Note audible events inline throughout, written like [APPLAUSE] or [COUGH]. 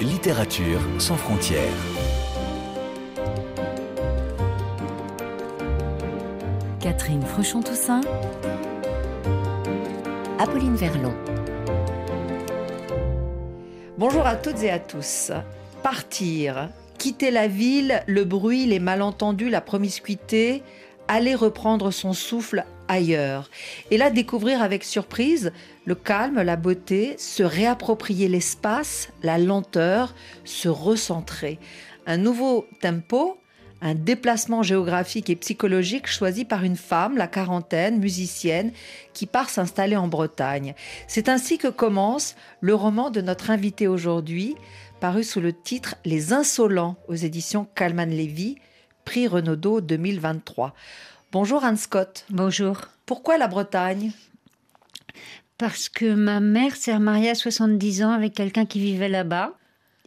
Littérature sans frontières. Catherine Fruchon-Toussaint. Apolline Verlon. Bonjour à toutes et à tous. Partir, quitter la ville, le bruit, les malentendus, la promiscuité, aller reprendre son souffle Et là, découvrir avec surprise le calme, la beauté, se réapproprier l'espace, la lenteur, se recentrer. Un nouveau tempo, un déplacement géographique et psychologique choisi par une femme, la quarantaine, musicienne, qui part s'installer en Bretagne. C'est ainsi que commence le roman de notre invité aujourd'hui, paru sous le titre Les Insolents aux éditions Calman Lévy, prix Renaudot 2023. Bonjour Anne Scott. Bonjour. Pourquoi la Bretagne? Parce que ma mère s'est remariée à 70 ans avec quelqu'un qui vivait là-bas.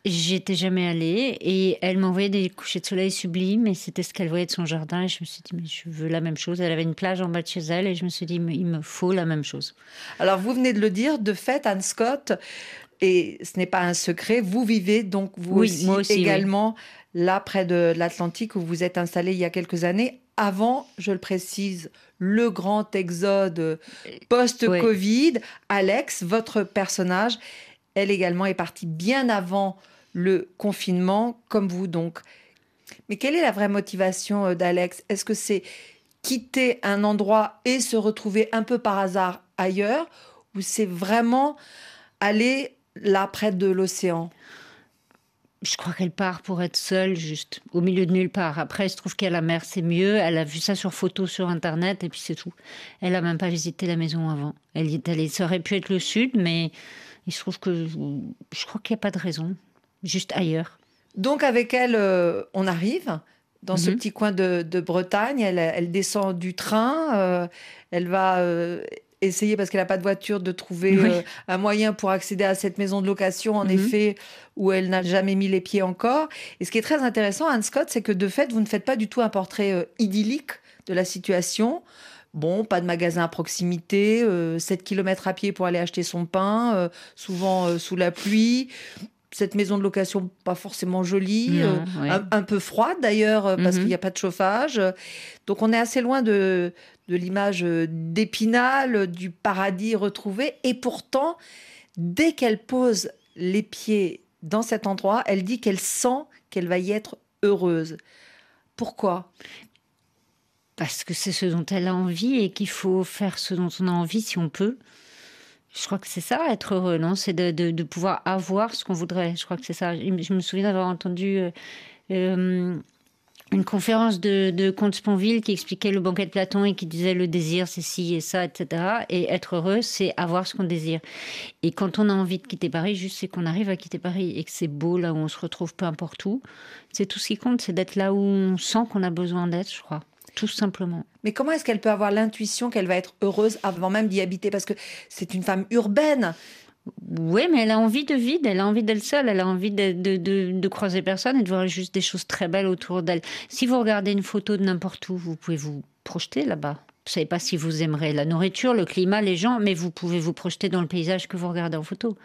J'étais jamais allée et elle m'envoyait des couchers de soleil sublimes et c'était ce qu'elle voyait de son jardin et je me suis dit mais je veux la même chose. Elle avait une plage en bas de chez elle et je me suis dit il me faut la même chose. Alors vous venez de le dire, de fait Anne Scott, et ce n'est pas un secret, vous vivez donc vous oui, aussi, également là près de l'Atlantique où vous êtes installé il y a quelques années avant, je le précise, le grand exode post-Covid. Alex, votre personnage, elle également est partie bien avant le confinement, comme vous donc. Mais quelle est la vraie motivation euh, d'Alex? Est-ce que c'est quitter un endroit et se retrouver un peu par hasard ailleurs ou c'est vraiment aller là près de l'océan? Je crois qu'elle part pour être seule, juste au milieu de nulle part. Après, il se trouve qu'à la mer, c'est mieux. Elle a vu ça sur photo sur Internet et puis c'est tout. Elle n'a même pas visité la maison avant. Elle y est allée. Ça aurait pu être le sud, mais il se trouve que je crois qu'il n'y a pas de raison. Juste ailleurs. Donc avec elle, euh, on arrive dans ce mhm. petit coin de, Bretagne. Elle, descend du train. Euh, elle va euh, essayer, parce qu'elle n'a pas de voiture, de trouver un moyen pour accéder à cette maison de location, en mhm. effet, où elle n'a jamais mis les pieds encore. Et ce qui est très intéressant, Anne Scott, c'est que de fait, vous ne faites pas du tout un portrait idyllique de la situation. Bon, pas de magasin à proximité, 7 km à pied pour aller acheter son pain, souvent sous la pluie, cette maison de location pas forcément jolie, euh, un, peu froide d'ailleurs euh, parce mhm. qu'il n'y a pas de chauffage. Donc on est assez loin de, de l'image euh, d'Épinal, du paradis retrouvé. Et pourtant, dès qu'elle pose les pieds dans cet endroit, elle dit qu'elle sent qu'elle va y être heureuse. Pourquoi? Parce que c'est ce dont elle a envie et qu'il faut faire ce dont on a envie si on peut. Je crois que c'est ça, être heureux, non? C'est de, pouvoir avoir ce qu'on voudrait. Je crois que c'est ça. Je me souviens d'avoir entendu euh, euh, une conférence de, de Comte Sponville qui expliquait le banquet de Platon et qui disait le désir, c'est ci et ça, etc. Et être heureux, c'est avoir ce qu'on désire. Et quand on a envie de quitter Paris, juste c'est qu'on arrive à quitter Paris et que c'est beau là où on se retrouve, peu importe où. C'est tout ce qui compte, c'est d'être là où on sent qu'on a besoin d'être, je crois tout simplement. Mais comment est-ce qu'elle peut avoir l'intuition qu'elle va être heureuse avant même d'y habiter? Parce que c'est une femme urbaine. Oui, mais elle a envie de vide, elle a envie d'être seule, elle a envie de, de, de, croiser personne et de voir juste des choses très belles autour d'elle. Si vous regardez une photo de n'importe où, vous pouvez vous projeter là-bas. Vous savez pas si vous aimerez la nourriture, le climat, les gens, mais vous pouvez vous projeter dans le paysage que vous regardez en photo.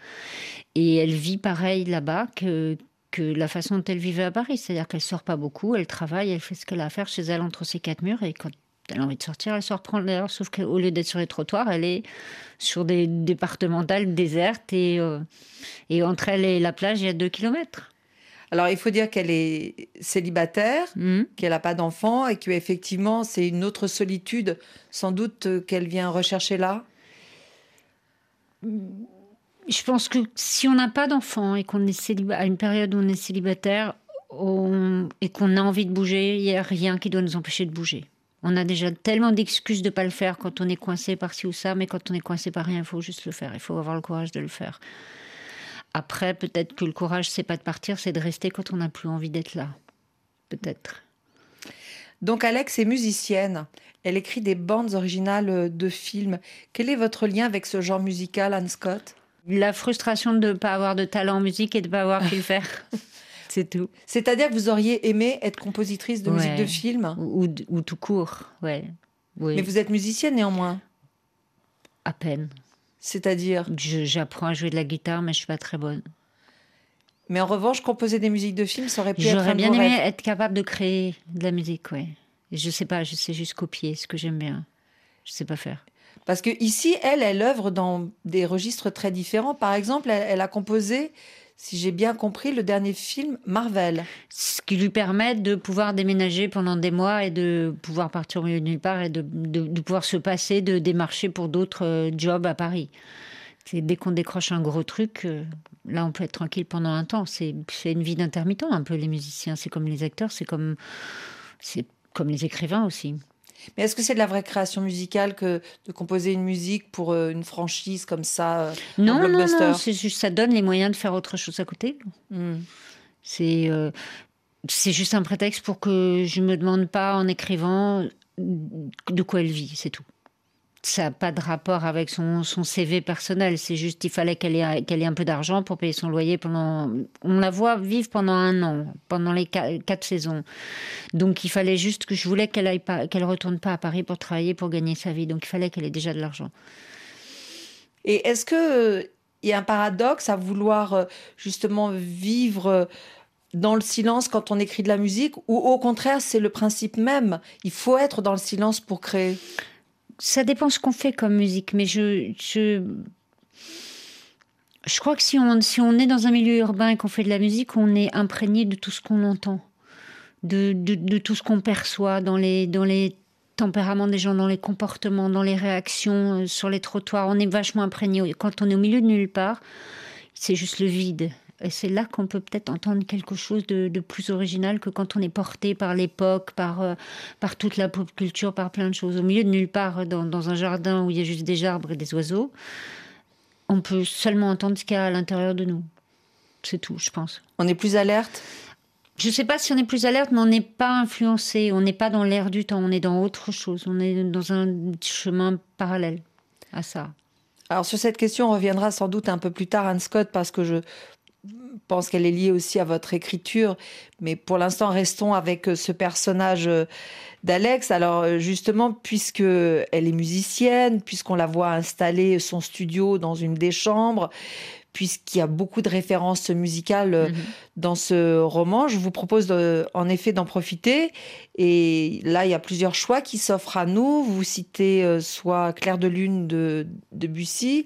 Et elle vit pareil là-bas que, que la façon dont elle vivait à Paris. C'est-à-dire qu'elle sort pas beaucoup, elle travaille, elle fait ce qu'elle a à faire chez elle entre ses quatre murs et quand elle a envie de sortir, elle sort prendre l'air. Sauf qu'au lieu d'être sur les trottoirs, elle est sur des départementales désertes et, euh, et entre elle et la plage, il y a deux kilomètres. Alors, il faut dire qu'elle est célibataire, mmh. qu'elle n'a pas d'enfant et qu'effectivement, c'est une autre solitude, sans doute, euh, qu'elle vient rechercher là? Je pense que si on n'a pas d'enfant et qu'on est à une période où on est célibataire et qu'on a envie de bouger, il n'y a rien qui doit nous empêcher de bouger. On a déjà tellement d'excuses de ne pas le faire quand on est coincé par ci ou ça, mais quand on est coincé par rien, il faut juste le faire. Il faut avoir le courage de le faire. Après, peut-être que le courage, c'est pas de partir, c'est de rester quand on n'a plus envie d'être là. Peut-être. Donc Alex est musicienne. Elle écrit des bandes originales de films. Quel est votre lien avec ce genre musical, Anne Scott? La frustration de ne pas avoir de talent en musique et de ne pas avoir pu le faire. [LAUGHS] C'est tout. C'est-à-dire que vous auriez aimé être compositrice de musique de film ou, tout court, ouais. Oui. Mais vous êtes musicienne néanmoins À peine. C'est-à-dire J'apprends à jouer de la guitare, mais je suis pas très bonne. Mais en revanche, composer des musiques de films, ça aurait pu être J'aurais bien aimé être capable de créer de la musique. Et Je sais pas, je sais juste copier ce que j'aime bien. Je sais pas faire. Parce que ici, elle, elle œuvre dans des registres très différents. Par exemple, elle, a composé, si j'ai bien compris, le dernier film Marvel. Ce qui lui permet de pouvoir déménager pendant des mois et de pouvoir partir au milieu de nulle part et de, pouvoir se passer de démarcher pour d'autres euh, jobs à Paris. C'est dès qu'on décroche un gros truc, euh, là on peut être tranquille pendant un temps. C'est une vie d'intermittent un peu les musiciens. C'est comme les acteurs, c'est comme les écrivains aussi. Mais est-ce que c'est de la vraie création musicale que de composer une musique pour euh, une franchise comme ça euh, un Non, non, blockbuster? non, c'est juste ça donne les moyens de faire autre chose à côté. Hmm. C'est euh, c'est juste un prétexte pour que je me demande pas en écrivant de quoi elle vit, c'est tout. Ça n'a pas de rapport avec son, CV personnel. C'est juste il fallait qu'elle ait, un peu d'argent pour payer son loyer pendant. On la voit vivre pendant un an, pendant les qua- quatre, saisons. Donc il fallait juste que je voulais qu'elle aille pas, qu'elle retourne pas à Paris pour travailler, pour gagner sa vie. Donc il fallait qu'elle ait déjà de l'argent. Et est-ce que euh, il y a un paradoxe à vouloir euh, justement vivre euh, dans le silence quand on écrit de la musique ou au contraire c'est le principe même? Il faut être dans le silence pour créer Ça dépend ce qu'on fait comme musique, mais je, je, je crois que si on, si on est dans un milieu urbain et qu'on fait de la musique, on est imprégné de tout ce qu'on entend, de, de, tout ce qu'on perçoit dans les, dans les tempéraments des gens, dans les comportements, dans les réactions euh, sur les trottoirs. On est vachement imprégné. Quand on est au milieu de nulle part, c'est juste le vide. Et c'est là qu'on peut peut-être entendre quelque chose de, de plus original que quand on est porté par l'époque, par, euh, par toute la pop culture, par plein de choses. Au milieu de nulle part, dans, dans un jardin où il y a juste des arbres et des oiseaux, on peut seulement entendre ce qu'il y a à l'intérieur de nous. C'est tout, je pense. on est plus alerte? Je ne sais pas si on est plus alerte, mais on n'est pas influencé. On n'est pas dans l'air du temps. On est dans autre chose. On est dans un chemin parallèle à ça. alors sur cette question on reviendra sans doute un peu plus tard Anne Scott parce que je pense qu'elle est liée aussi à votre écriture mais pour l'instant restons avec euh, ce personnage euh, d'Alex alors euh, justement puisque elle est musicienne puisqu'on la voit installer son studio dans une des chambres puisqu'il y a beaucoup de références musicales Mhm. dans ce roman. Je vous propose de- en effet d'en profiter. Et là, il y a plusieurs choix qui s'offrent à nous. Vous citez soit Clair de Lune de, de Bussy,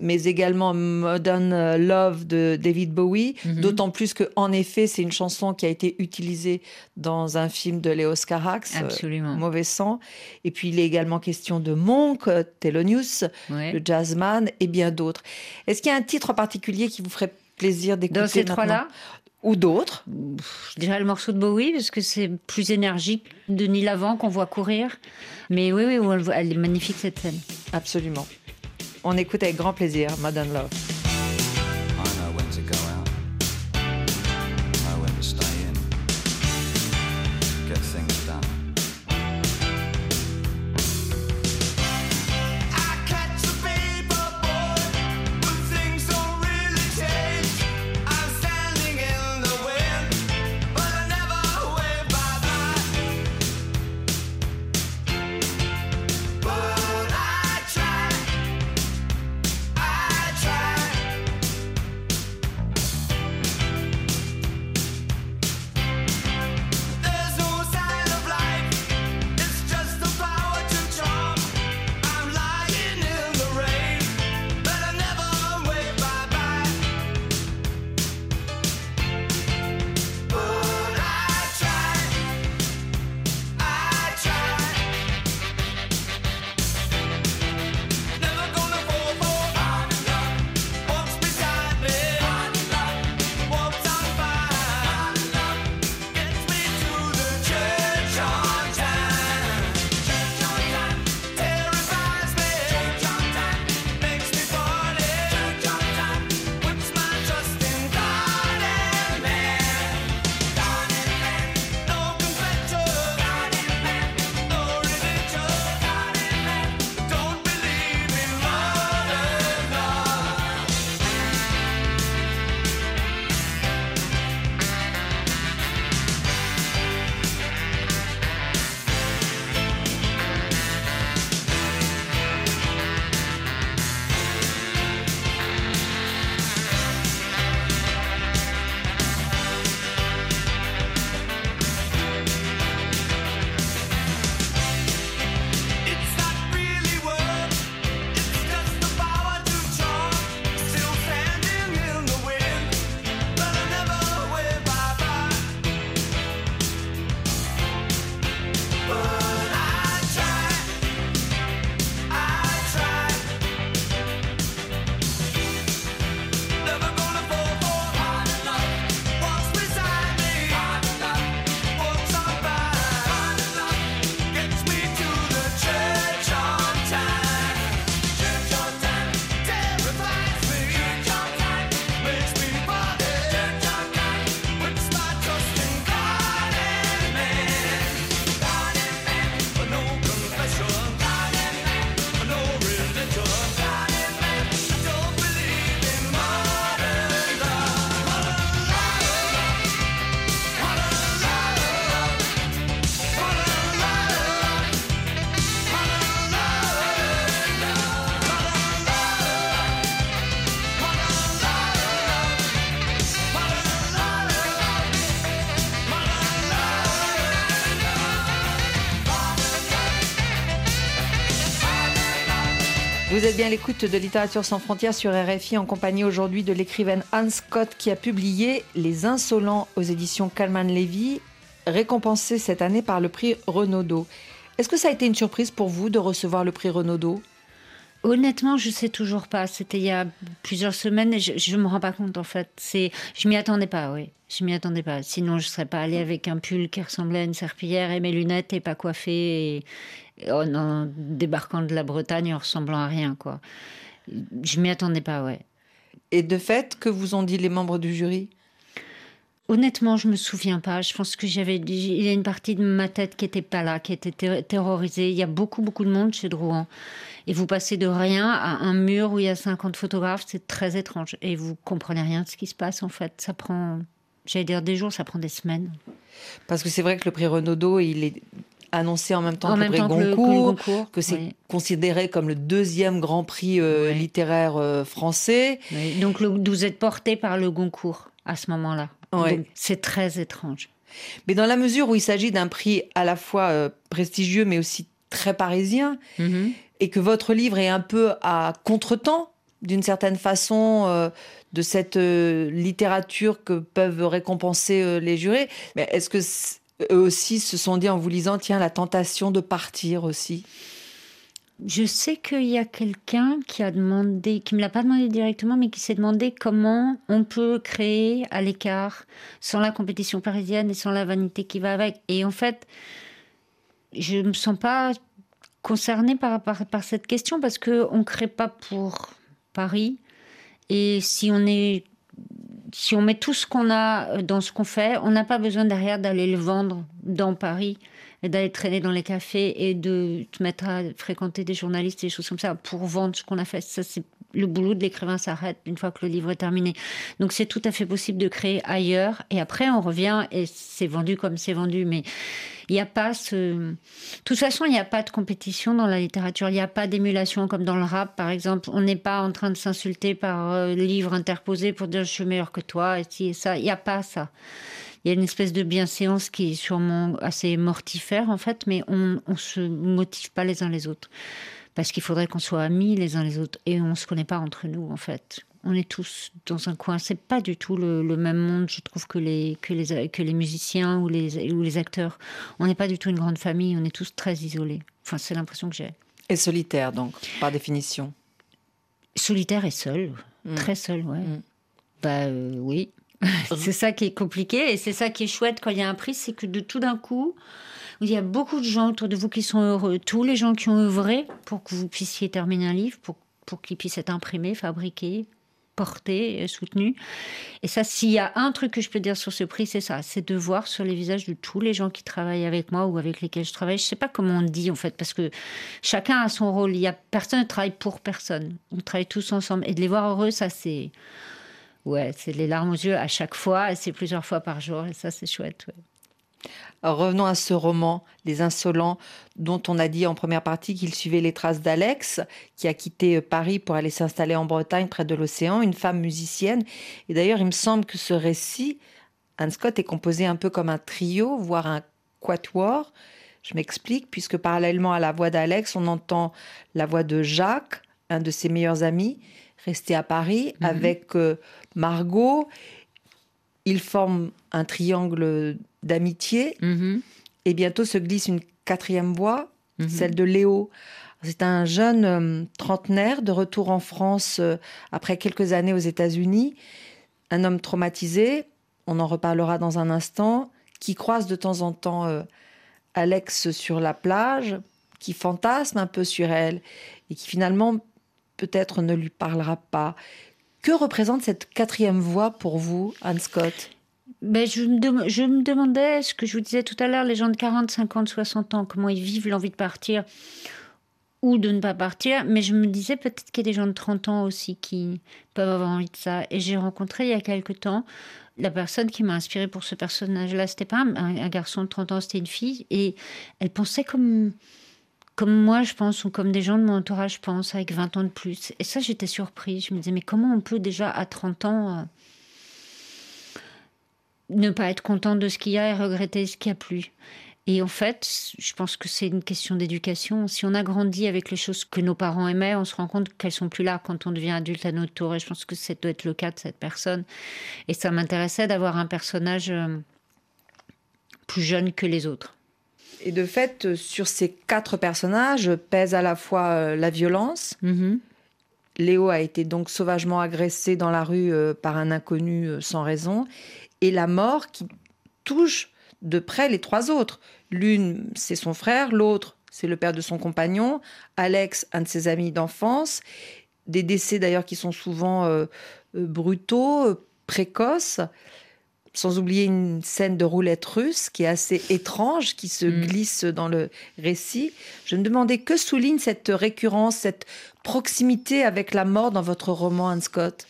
mais également Modern Love de David Bowie. Mhm. D'autant plus que, en effet, c'est une chanson qui a été utilisée dans un film de Léos Carax. euh, Absolument. Mauvais sang. Et puis, il est également question de Monk, euh, Thelonious, Ouais. le jazzman et bien d'autres. Est-ce qu'il y a un titre en particulier qui vous ferait plaisir d'écouter Dans ces trois-là, Ou d'autres je dirais le morceau de Bowie parce que c'est plus énergique. Denis Lavant qu'on voit courir. Mais oui, oui, elle est magnifique cette scène. Absolument. On écoute avec grand plaisir Modern Love. Bien l'écoute de Littérature sans frontières sur RFI en compagnie aujourd'hui de l'écrivaine Anne Scott qui a publié Les Insolents aux éditions Calman Levy, récompensé cette année par le prix Renaudot. Est-ce que ça a été une surprise pour vous de recevoir le prix Renaudot? Honnêtement, je sais toujours pas. C'était il y a plusieurs semaines et je, ne me rends pas compte en fait. C'est, je m'y attendais pas, oui. Je m'y attendais pas. Sinon, je serais pas allée avec un pull qui ressemblait à une serpillière et mes lunettes et pas coiffée en, débarquant de la Bretagne en ressemblant à rien, quoi. Je m'y attendais pas, ouais. Et de fait, que vous ont dit les membres du jury? Honnêtement, je me souviens pas. Je pense que j'avais, il y a une partie de ma tête qui était pas là, qui était ter- terrorisée. Il y a beaucoup, beaucoup de monde chez Drouin. Et vous passez de rien à un mur où il y a 50 photographes, c'est très étrange. Et vous comprenez rien de ce qui se passe, en fait. Ça prend, j'allais dire des jours, ça prend des semaines. Parce que c'est vrai que le prix Renaudot, il est annoncé en même temps en que même le prix temps que le, que le Goncourt, Goncourt. que c'est oui. considéré comme le deuxième grand prix euh, littéraire euh, français. Oui. Donc, le- vous êtes porté par le Goncourt à ce moment-là. Ouais. C'est très étrange. Mais dans la mesure où il s'agit d'un prix à la fois euh, prestigieux mais aussi très parisien, Mhm. et que votre livre est un peu à contretemps, d'une certaine façon, euh, de cette euh, littérature que peuvent récompenser les jurés, mais est-ce que eux aussi se sont dit en vous lisant, tiens, la tentation de partir aussi? Je sais qu'il y a quelqu'un qui a demandé, qui me l'a pas demandé directement, mais qui s'est demandé comment on peut créer à l'écart sans la compétition parisienne et sans la vanité qui va avec. Et en fait, je me sens pas concernée par, par, cette question parce que on crée pas pour Paris. Et si on est, si on met tout ce qu'on a dans ce qu'on fait, on n'a pas besoin derrière d'aller le vendre dans Paris d'aller traîner dans les cafés et de te mettre à fréquenter des journalistes et des choses comme ça pour vendre ce qu'on a fait. Ça, c'est le boulot de l'écrivain s'arrête une fois que le livre est terminé. Donc c'est tout à fait possible de créer ailleurs et après on revient et c'est vendu comme c'est vendu. Mais il n'y a pas ce. De toute façon, il n'y a pas de compétition dans la littérature. Il n'y a pas d'émulation comme dans le rap, par exemple. On n'est pas en train de s'insulter par euh, livre interposé pour dire je suis meilleur que toi et ci et ça. Il n'y a pas ça. Il y a une espèce de bienséance qui est sûrement assez mortifère en fait, mais on ne se motive pas les uns les autres. Parce qu'il faudrait qu'on soit amis les uns les autres et on ne se connaît pas entre nous en fait. On est tous dans un coin. C'est pas du tout le, le même monde, je trouve, que les, que les, que les musiciens ou les, ou les acteurs. On n'est pas du tout une grande famille, on est tous très isolés. Enfin, c'est l'impression que j'ai. Et solitaire, donc, par définition. Solitaire et seul, Mm. très seul, ouais. Mm. Bah euh, oui. [LAUGHS] c'est ça qui est compliqué et c'est ça qui est chouette quand il y a un prix, c'est que de tout d'un coup, il y a beaucoup de gens autour de vous qui sont heureux, tous les gens qui ont œuvré pour que vous puissiez terminer un livre, pour, pour qu'il puisse être imprimé, fabriqué, porté, soutenu. Et ça, s'il y a un truc que je peux dire sur ce prix, c'est ça, c'est de voir sur les visages de tous les gens qui travaillent avec moi ou avec lesquels je travaille. Je sais pas comment on dit en fait, parce que chacun a son rôle. Il y a personne ne travaille pour personne. On travaille tous ensemble et de les voir heureux, ça c'est ouais, c'est les larmes aux yeux à chaque fois. et C'est plusieurs fois par jour et ça c'est chouette. ouais. Alors, revenons à ce roman, Les Insolents, dont on a dit en première partie qu'il suivait les traces d'Alex, qui a quitté euh, Paris pour aller s'installer en Bretagne, près de l'océan, une femme musicienne. Et d'ailleurs, il me semble que ce récit, Anne Scott, est composé un peu comme un trio, voire un quatuor. Je m'explique, puisque parallèlement à la voix d'Alex, on entend la voix de Jacques, un de ses meilleurs amis, resté à Paris, avec euh, Margot. Ils forment un triangle d'amitié. Mhm. Et bientôt se glisse une quatrième voix, Mhm. celle de Léo. C'est un jeune euh, trentenaire de retour en France euh, après quelques années aux États-Unis, un homme traumatisé, on en reparlera dans un instant, qui croise de temps en temps euh, Alex sur la plage, qui fantasme un peu sur elle et qui finalement peut-être ne lui parlera pas. Que représente cette quatrième voix pour vous, Anne Scott? Ben, je, me je me demandais ce que je vous disais tout à l'heure, les gens de 40, 50, 60 ans, comment ils vivent l'envie de partir ou de ne pas partir. Mais je me disais peut-être qu'il y a des gens de 30 ans aussi qui peuvent avoir envie de ça. Et j'ai rencontré il y a quelque temps la personne qui m'a inspirée pour ce personnage-là. C'était pas un, un garçon de 30 ans, c'était une fille. Et elle pensait comme, comme moi, je pense, ou comme des gens de mon entourage pensent, avec 20 ans de plus. Et ça, j'étais surprise. Je me disais, mais comment on peut déjà à 30 ans... euh, ne pas être content de ce qu'il y a et regretter ce qu'il n'y a plus? Et en fait, je pense que c'est une question d'éducation. Si on a grandi avec les choses que nos parents aimaient, on se rend compte qu'elles sont plus là quand on devient adulte à notre tour. Et je pense que ça doit être le cas de cette personne. Et ça m'intéressait d'avoir un personnage euh, plus jeune que les autres. Et de fait, euh, sur ces quatre personnages pèse à la fois euh, la violence. Mhm. Léo a été donc sauvagement agressé dans la rue euh, par un inconnu sans raison. Et la mort qui touche de près les trois autres. L'une, c'est son frère. L'autre, c'est le père de son compagnon. Alex, un de ses amis d'enfance. Des décès d'ailleurs qui sont souvent euh, brutaux, précoces. Sans oublier une scène de roulette russe qui est assez étrange, qui se Mm. glisse dans le récit. Je me demandais que souligne cette récurrence, cette proximité avec la mort dans votre roman, Anne Scott?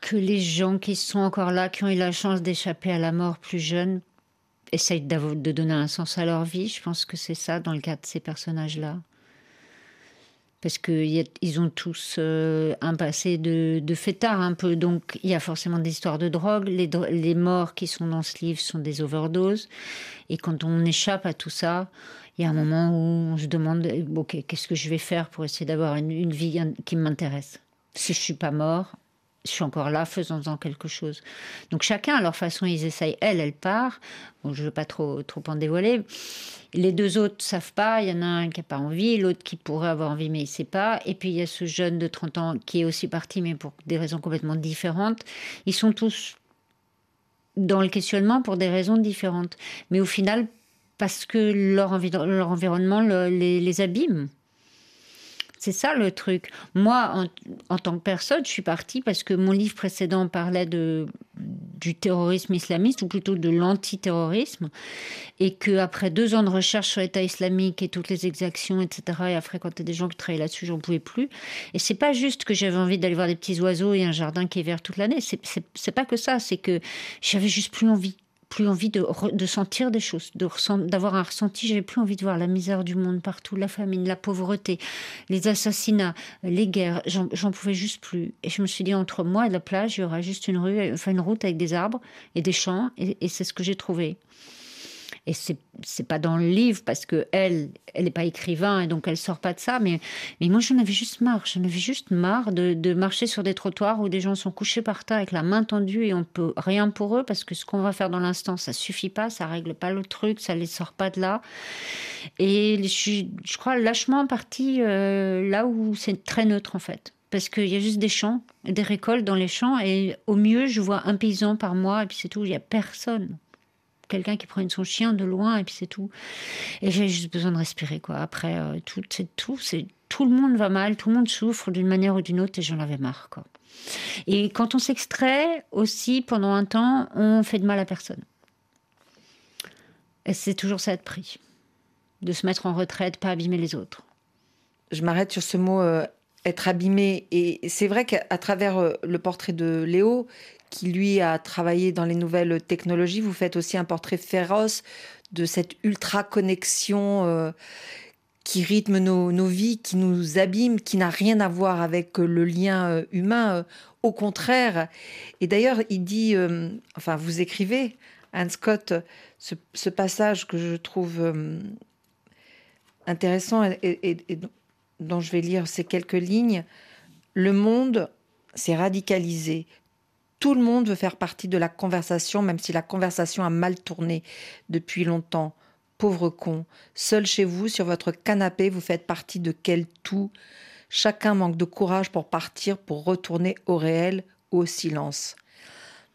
Que les gens qui sont encore là, qui ont eu la chance d'échapper à la mort plus jeunes, essayent de donner un sens à leur vie. Je pense que c'est ça dans le cas de ces personnages-là. Parce qu'ils ont tous euh, un passé de, de fêtard un peu. Donc il y a forcément des histoires de drogue. Les, morts qui sont dans ce livre sont des overdoses. Et quand on échappe à tout ça, il y a un moment où on se demande ok, qu'est-ce que je vais faire pour essayer d'avoir une, une vie qui m'intéresse? Si je suis pas mort, je suis encore là, faisons-en quelque chose. Donc chacun à leur façon, ils essayent. Elle, elle part. Bon, je ne veux pas trop, trop en dévoiler. Les deux autres savent pas. Il y en a un qui n'a pas envie, l'autre qui pourrait avoir envie, mais il ne sait pas. Et puis il y a ce jeune de 30 ans qui est aussi parti, mais pour des raisons complètement différentes. Ils sont tous dans le questionnement pour des raisons différentes. Mais au final, parce que leur, envi- leur environnement le- les, les abîme. C'est ça le truc. Moi, en, tant que personne, je suis partie parce que mon livre précédent parlait de, du terrorisme islamiste, ou plutôt de l'antiterrorisme, et que après deux ans de recherche sur l'État islamique et toutes les exactions, etc., et à fréquenter des gens qui travaillaient là-dessus, j'en pouvais plus. Et c'est pas juste que j'avais envie d'aller voir des petits oiseaux et un jardin qui est vert toute l'année. C'est pas que ça, c'est que j'avais juste plus envie plus envie de, de sentir des choses, d'avoir un ressenti. J'avais plus envie de voir la misère du monde partout, la famine, la pauvreté, les assassinats, les guerres. J'en pouvais juste plus. Et je me suis dit, entre moi et la plage, il y aura juste une rue, une route avec des arbres et des champs. Et c'est ce que j'ai trouvé. Et c'est c'est pas dans le livre parce que elle, elle n'est pas écrivain et donc elle sort pas de ça. Mais, mais moi, j'en avais juste marre. J'en avais juste marre de, de marcher sur des trottoirs où des gens sont couchés par terre avec la main tendue et on peut rien pour eux parce que ce qu'on va faire dans l'instant, ça suffit pas, ça règle pas le truc, ça les sort pas de là. Et je je crois, lâchement partie euh, là où c'est très neutre en fait. Parce qu'il y a juste des champs, des récoltes dans les champs, et au mieux, je vois un paysan par mois, et puis c'est tout, il n'y a personne quelqu'un qui prenne son chien de loin et puis c'est tout. Et j'ai juste besoin de respirer quoi. Après euh, tout, c'est tout, c'est tout le monde va mal, tout le monde souffre d'une manière ou d'une autre et j'en avais marre quoi. Et quand on s'extrait aussi pendant un temps, on fait de mal à personne. Et c'est toujours ça de prix, de se mettre en retraite, pas abîmer les autres. Je m'arrête sur ce mot euh, être abîmé. Et c'est vrai qu'à travers euh, le portrait de Léo, qui lui a travaillé dans les nouvelles technologies, vous faites aussi un portrait féroce de cette ultra connexion euh, qui rythme nos, nos vies, qui nous abîme, qui n'a rien à voir avec euh, le lien humain. au contraire. Et d'ailleurs, il dit, enfin, vous écrivez, Anne Scott, ce, passage que je trouve intéressant et dont je vais lire ces quelques lignes. Le monde s'est radicalisé. Tout le monde veut faire partie de la conversation, même si la conversation a mal tourné depuis longtemps. Pauvre con, seul chez vous, sur votre canapé, vous faites partie de quel tout? Chacun manque de courage pour partir, pour retourner au réel, au silence.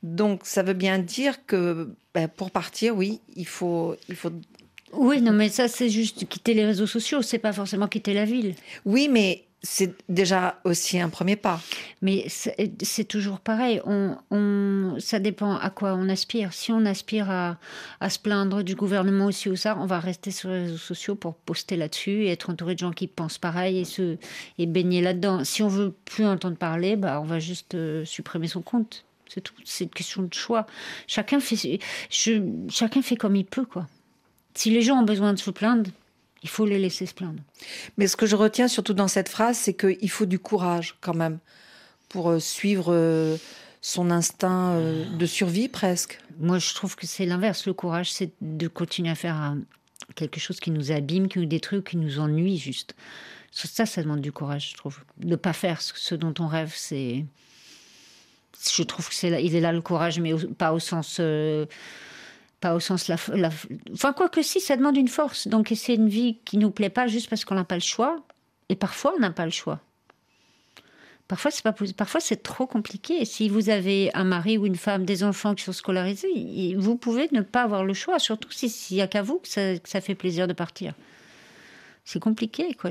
Donc, ça veut bien dire que ben, pour partir, oui, il faut, il faut Oui, non, mais ça, c'est juste quitter les réseaux sociaux, c'est pas forcément quitter la ville. Oui, mais c'est déjà aussi un premier pas. Mais c'est toujours pareil. On, on- ça dépend à quoi on aspire. Si on aspire à, à se plaindre du gouvernement aussi ou ça, on va rester sur les réseaux sociaux pour poster là-dessus et être entouré de gens qui pensent pareil et, se, et baigner là-dedans. Si on veut plus entendre parler, bah, on va juste euh, supprimer son compte. C'est tout. C'est une question de choix. Chacun fait, je, chacun fait comme il peut, quoi. Si les gens ont besoin de se plaindre, il faut les laisser se plaindre. Mais ce que je retiens surtout dans cette phrase, c'est qu'il faut du courage quand même pour euh, suivre euh, son instinct euh, de survie presque. Moi, je trouve que c'est l'inverse. Le courage, c'est de continuer à faire quelque chose qui nous abîme, qui nous détruit, ou qui nous ennuie juste. Ça, ça demande du courage, je trouve. De pas faire ce, dont on rêve, c'est. Je trouve que c'est là, il est là le courage, mais pas au sens. euh, pas au sens la, la- enfin quoi que si ça demande une force donc c'est une vie qui nous plaît pas juste parce qu'on n'a pas le choix et parfois on n'a pas le choix Parfois, c'est trop compliqué. Si vous avez un mari ou une femme, des enfants qui sont scolarisés, vous pouvez ne pas avoir le choix, surtout si- s'il n'y a qu'à vous que ça, fait plaisir de partir. C'est compliqué, quoi.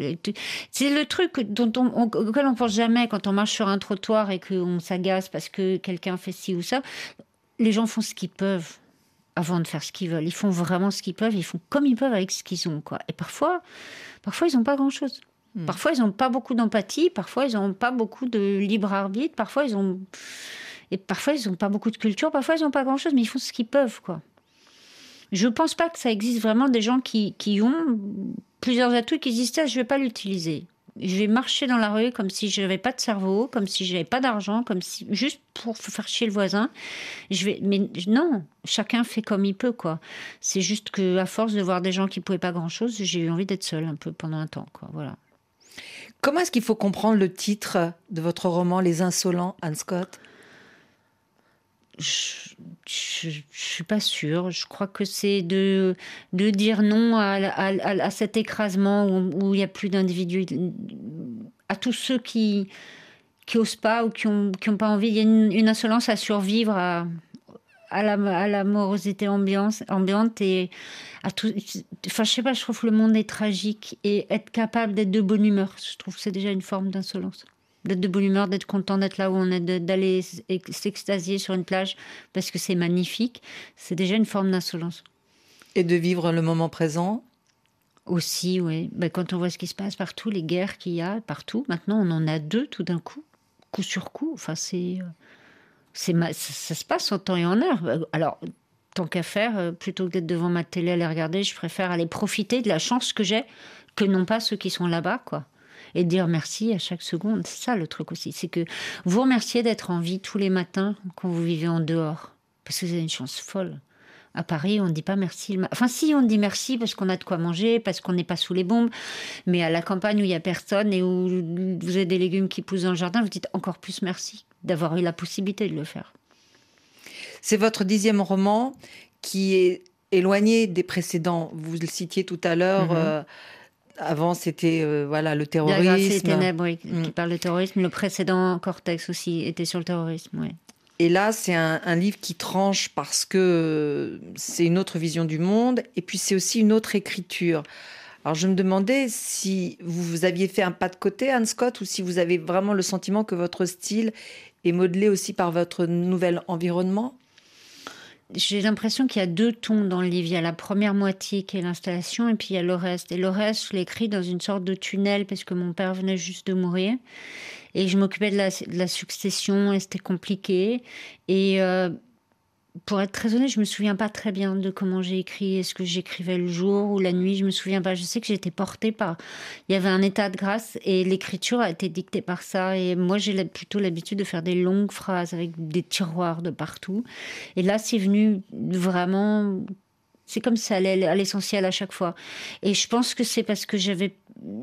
C'est le truc dont on, on pense jamais quand on marche sur un trottoir et qu'on s'agace parce que quelqu'un fait ci ou ça. Les gens font ce qu'ils peuvent avant de faire ce qu'ils veulent. Ils font vraiment ce qu'ils peuvent. Ils font comme ils peuvent avec ce qu'ils ont, quoi. Et parfois, parfois, ils n'ont pas grand-chose. Parfois, ils n'ont pas beaucoup d'empathie. Parfois, ils n'ont pas beaucoup de libre arbitre. Parfois, ils ont et parfois, ils n'ont pas beaucoup de culture. Parfois, ils n'ont pas grand-chose, mais ils font ce qu'ils peuvent, quoi. Je pense pas que ça existe vraiment des gens qui, qui ont plusieurs atouts qui existent. Je vais pas l'utiliser. Je vais marcher dans la rue comme si je n'avais pas de cerveau, comme si je n'avais pas d'argent, comme si juste pour faire chier le voisin. Je vais, mais non, chacun fait comme il peut, quoi. C'est juste que à force de voir des gens qui pouvaient pas grand-chose, j'ai eu envie d'être seule un peu pendant un temps, quoi. Voilà. Comment est-ce qu'il faut comprendre le titre de votre roman Les Insolents, Anne Scott? Je, je, je suis pas sûre. Je crois que c'est de, de dire non à, à, à- cet écrasement où, il n'y a plus d'individus, à tous ceux qui qui osent pas ou qui ont, qui ont pas envie. Il y a une, insolence à survivre à, à la, morosité ambiante et à tout. Enfin, je sais pas, je trouve que le monde est tragique et être capable d'être de bonne humeur, je trouve que c'est déjà une forme d'insolence. D'être de bonne humeur, d'être content d'être là où on est, d'aller s'extasier sur une plage parce que c'est magnifique, c'est déjà une forme d'insolence. Et de vivre le moment présent Aussi, oui. Ben, quand on voit ce qui se passe partout, les guerres qu'il y a partout, maintenant on en a deux tout d'un coup, coup sur coup. Enfin, c'est, euh, c'est ma- ça, ça se passe en temps et en heure. Euh, Alors, tant qu'à faire, euh, plutôt que d'être devant ma télé à les regarder, je préfère aller profiter de la chance que j'ai, que non pas ceux qui sont là-bas, quoi. Et dire merci à chaque seconde. C'est ça le truc aussi. C'est que vous remerciez d'être en vie tous les matins quand vous vivez en dehors. Parce que vous avez une chance folle. À Paris, on ne dit pas merci. Enfin, si, on dit merci parce qu'on a de quoi manger, parce qu'on n'est pas sous les bombes. Mais à la campagne où il n'y a personne et où vous avez des légumes qui poussent dans le jardin, vous dites encore plus merci d'avoir eu la possibilité de le faire. C'est votre dixième roman qui est éloigné des précédents. Vous le citiez tout à l'heure. Mhm. euh, avant, c'était euh, voilà le La les terrorisme. ténèbres, oui, Mm. qui parle de terrorisme. Le précédent Cortex aussi était sur le terrorisme, oui. Et là, c'est un, un livre qui tranche parce que euh, c'est une autre vision du monde et puis c'est aussi une autre écriture. Alors je me demandais si vous aviez fait un pas de côté, Anne Scott, ou si vous avez vraiment le sentiment que votre style est modelé aussi par votre nouvel environnement? J'ai l'impression qu'il y a deux tons dans le livre. Il y a la première moitié qui est l'installation et puis il y a le reste. Et le reste, je l'ai écrit dans une sorte de tunnel parce que mon père venait juste de mourir. Et je m'occupais de la, de la succession et c'était compliqué. Et euh, pour être très honnête, je me souviens pas très bien de comment j'ai écrit. Est-ce que j'écrivais le jour ou la nuit Je me souviens pas. Je sais que j'étais portée par. Il y avait un état de grâce et l'écriture a été dictée par ça. Et moi, j'ai plutôt l'habitude de faire des longues phrases avec des tiroirs de partout. Et là, c'est venu vraiment. C'est comme ça à l'essentiel à chaque fois. Et je pense que c'est parce que j'avais,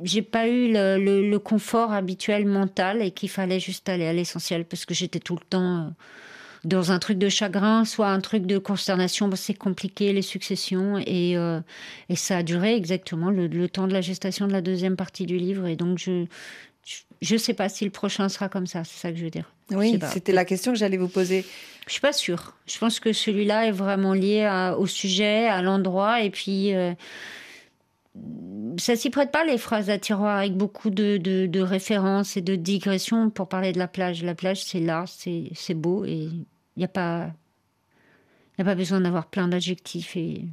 j'ai pas eu le confort habituel mental et qu'il fallait juste aller à l'essentiel parce que j'étais tout le temps euh, dans un truc de chagrin, soit un truc de consternation. C'est compliqué les successions et euh, et ça a duré exactement le, le temps de la gestation de la deuxième partie du livre. Et donc je je, je sais pas si le prochain sera comme ça. C'est ça que je veux dire. Oui, c'était la question que j'allais vous poser. Je suis pas sûre. Je pense que celui-là est vraiment lié à- au sujet, à l'endroit, et puis euh, ça s'y prête pas les phrases à tiroir avec beaucoup de, de, de références et de digressions pour parler de la plage. La plage, c'est là, c'est c'est beau, et il n'y a pas, a pas besoin d'avoir plein d'adjectifs et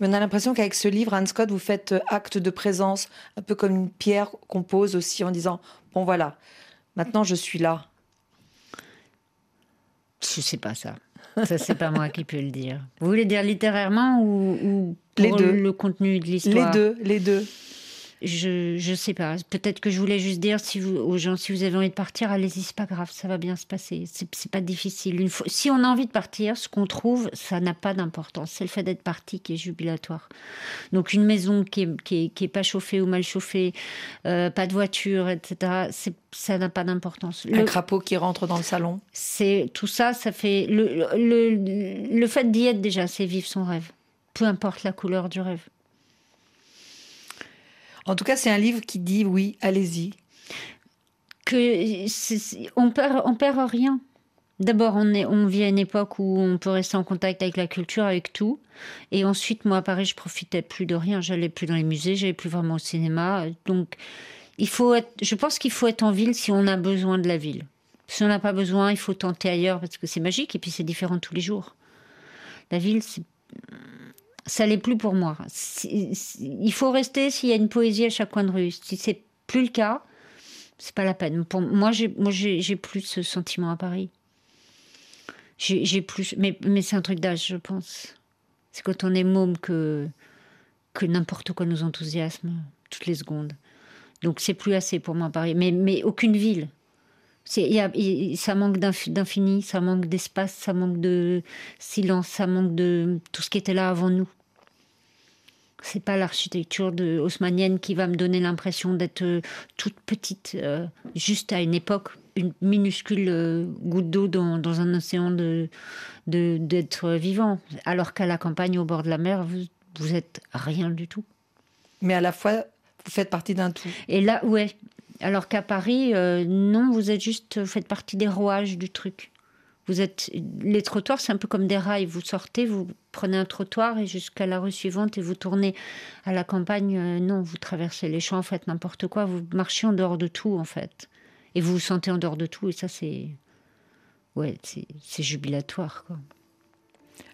Mais on a l'impression qu'avec ce livre, Anne Scott, vous faites euh, acte de présence, un peu comme une pierre qu'on pose aussi en disant Bon, voilà, maintenant je suis là. je sais pas ça. Ça, c'est pas moi qui peux le dire. Vous voulez dire littérairement ou, ou pour Les deux. le contenu de Les l'histoire? deux, les deux. Je je sais pas. Peut-être que je voulais juste dire si vous, aux gens si vous avez envie de partir, allez-y, c'est pas grave, ça va bien se passer. C'est pas difficile. Une fois, si on a envie de partir, ce qu'on trouve, ça n'a pas d'importance. C'est le fait d'être parti qui est jubilatoire. Donc une maison qui est, qui est, qui est pas chauffée ou mal chauffée, euh, pas de voiture, etc. c'est- Ça n'a pas d'importance. Un Le- crapaud qui rentre dans le salon. c'est tout ça, ça fait le, le, le fait d'y être déjà, c'est vivre son rêve. Peu importe la couleur du rêve. En tout cas, c'est un livre qui dit oui, allez-y. que on perd on perd rien. D'abord, on, est, on vit à une époque où on peut rester en contact avec la culture, avec tout. Et ensuite, moi, à Paris, je profitais plus de rien. J'allais plus dans les musées, j'allais plus vraiment au cinéma. Donc, il faut être, je pense qu'il faut être en ville si on a besoin de la ville. Si on n'a pas besoin, il faut tenter ailleurs parce que c'est magique et puis c'est différent tous les jours. La ville, c'est ça l'est plus pour moi. Il faut rester s'il y a une poésie à chaque coin de rue. Si c'est plus le cas, c'est pas la peine. Pour moi, j'ai plus ce sentiment à Paris. J'ai plus, mais c'est un truc d'âge, je pense. C'est quand on est môme que n'importe quoi nous enthousiasme toutes les secondes. Donc c'est plus assez pour moi Paris. Mais aucune ville. Ça manque d'inf- d'infini, ça manque d'espace, ça manque de silence, ça manque de tout ce qui était là avant nous. C'est pas l'architecture de haussmannienne qui va me donner l'impression d'être euh, toute petite, euh, juste à une époque, une minuscule euh, goutte d'eau dans, dans un océan de de- d'être vivant. Alors qu'à la campagne, au bord de la mer, vous, vous êtes rien du tout. Mais à la fois, vous faites partie d'un tout. Et là, ouais. Alors qu'à Paris, euh, non, vous êtes juste, vous faites partie des rouages du truc. Vous êtes les trottoirs, c'est un peu comme des rails. Vous sortez, vous prenez un trottoir et jusqu'à la rue suivante et vous tournez. À la campagne, euh, non, vous traversez les champs, faites n'importe quoi. Vous marchez en dehors de tout en fait, et vous vous sentez en dehors de tout. Et ça, c'est ouais, c'est c'est jubilatoire quoi.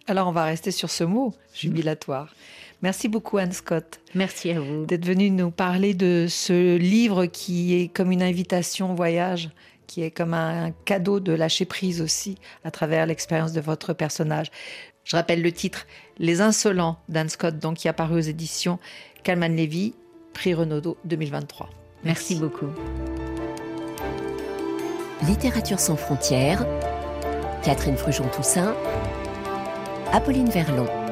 Alors, on va rester sur ce mot, jubilatoire. Merci beaucoup, Anne Scott, Merci à vous. d'être venue nous parler de ce livre qui est comme une invitation au voyage, qui est comme un cadeau de lâcher prise aussi à travers l'expérience de votre personnage. Je rappelle le titre Les Insolents d'Anne Scott, donc qui est apparu aux éditions Calman Levy, prix Renaudot 2023. Merci beaucoup. Littérature sans frontières. Catherine Frujon-Toussaint. Apolline Verlon.